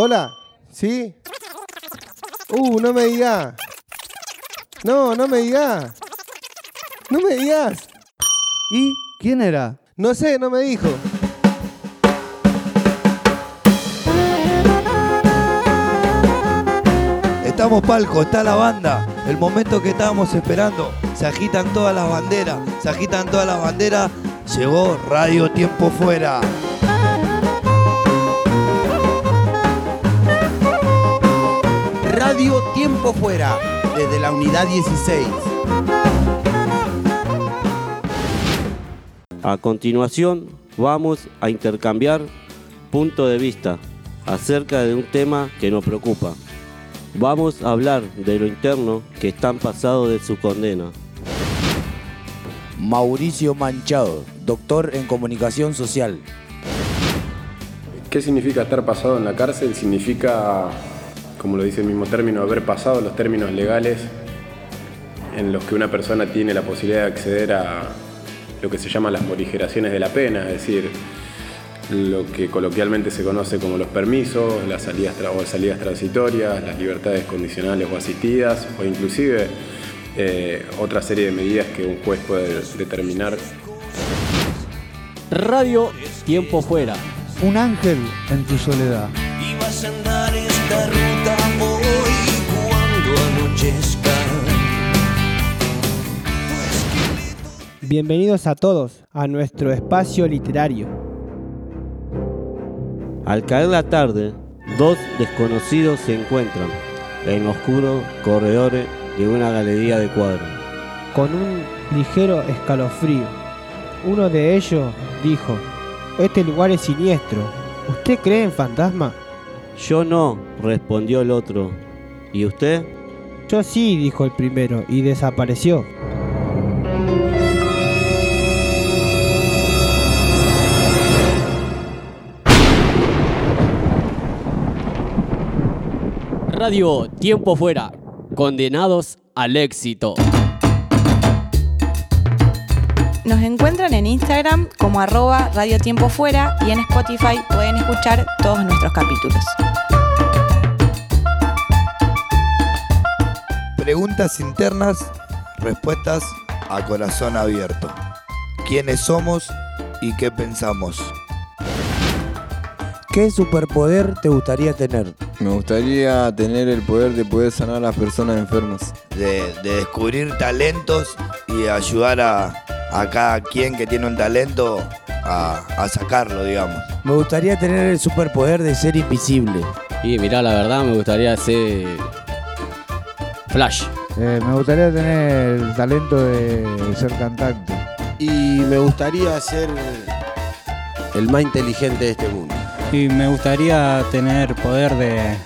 Hola, ¿sí? Uh, no me digas. No, no me digas. No me digas. ¿Y quién era? No sé, no me dijo. Estamos palco, está la banda. El momento que estábamos esperando. Se agitan todas las banderas. Se agitan todas las banderas. Llegó Radio Tiempo Fuera. Radio Tiempo Fuera, desde la unidad 16. A continuación vamos a intercambiar punto de vista acerca de un tema que nos preocupa. Vamos a hablar de lo interno que están pasados de su condena. Mauricio Manchado, doctor en comunicación social. ¿Qué significa estar pasado en la cárcel? Significa, como lo dice el mismo término, haber pasado los términos legales en los que una persona tiene la posibilidad de acceder a lo que se llaman las morigeraciones de la pena, es decir, lo que coloquialmente se conoce como los permisos, las salidas, o salidas transitorias, las libertades condicionales o asistidas, o inclusive eh, otra serie de medidas que un juez puede determinar. Radio Tiempo Fuera. Un ángel en tu soledad. Bienvenidos a todos a nuestro espacio literario. Al caer la tarde, dos desconocidos se encuentran en oscuros corredores de una galería de cuadros. Con un ligero escalofrío, uno de ellos dijo, este lugar es siniestro. ¿Usted cree en fantasma? Yo no, respondió el otro. ¿Y usted? Yo sí, dijo el primero, y desapareció. Radio Tiempo Fuera. Condenados al éxito. Nos encuentran en Instagram como arroba Radio Tiempo Fuera y en Spotify pueden escuchar todos nuestros capítulos. Preguntas internas, respuestas a corazón abierto. ¿Quiénes somos y qué pensamos? ¿Qué superpoder te gustaría tener? Me gustaría tener el poder de poder sanar a las personas enfermas. De, de descubrir talentos y ayudar a, a cada quien que tiene un talento a, a sacarlo, digamos. Me gustaría tener el superpoder de ser invisible. Y mirá, la verdad me gustaría ser Flash. Eh, me gustaría tener el talento de ser cantante. Y me gustaría ser el más inteligente de este mundo. Y me gustaría tener poder de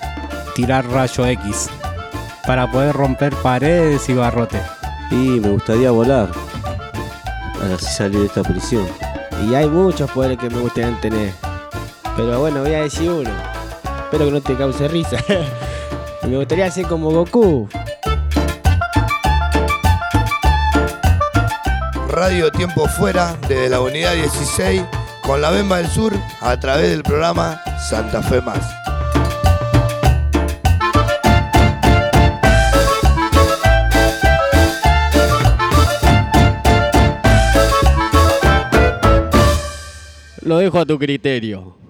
tirar rayo X para poder romper paredes y barrotes. Y me gustaría volar. Así salir de esta prisión. Y hay muchos poderes que me gustaría tener. Pero bueno, voy a decir uno. Espero que no te cause risa. me gustaría ser como Goku. Radio Tiempo Fuera desde la unidad 16 con la Bemba del Sur a través del programa Santa Fe Más. Lo dejo a tu criterio.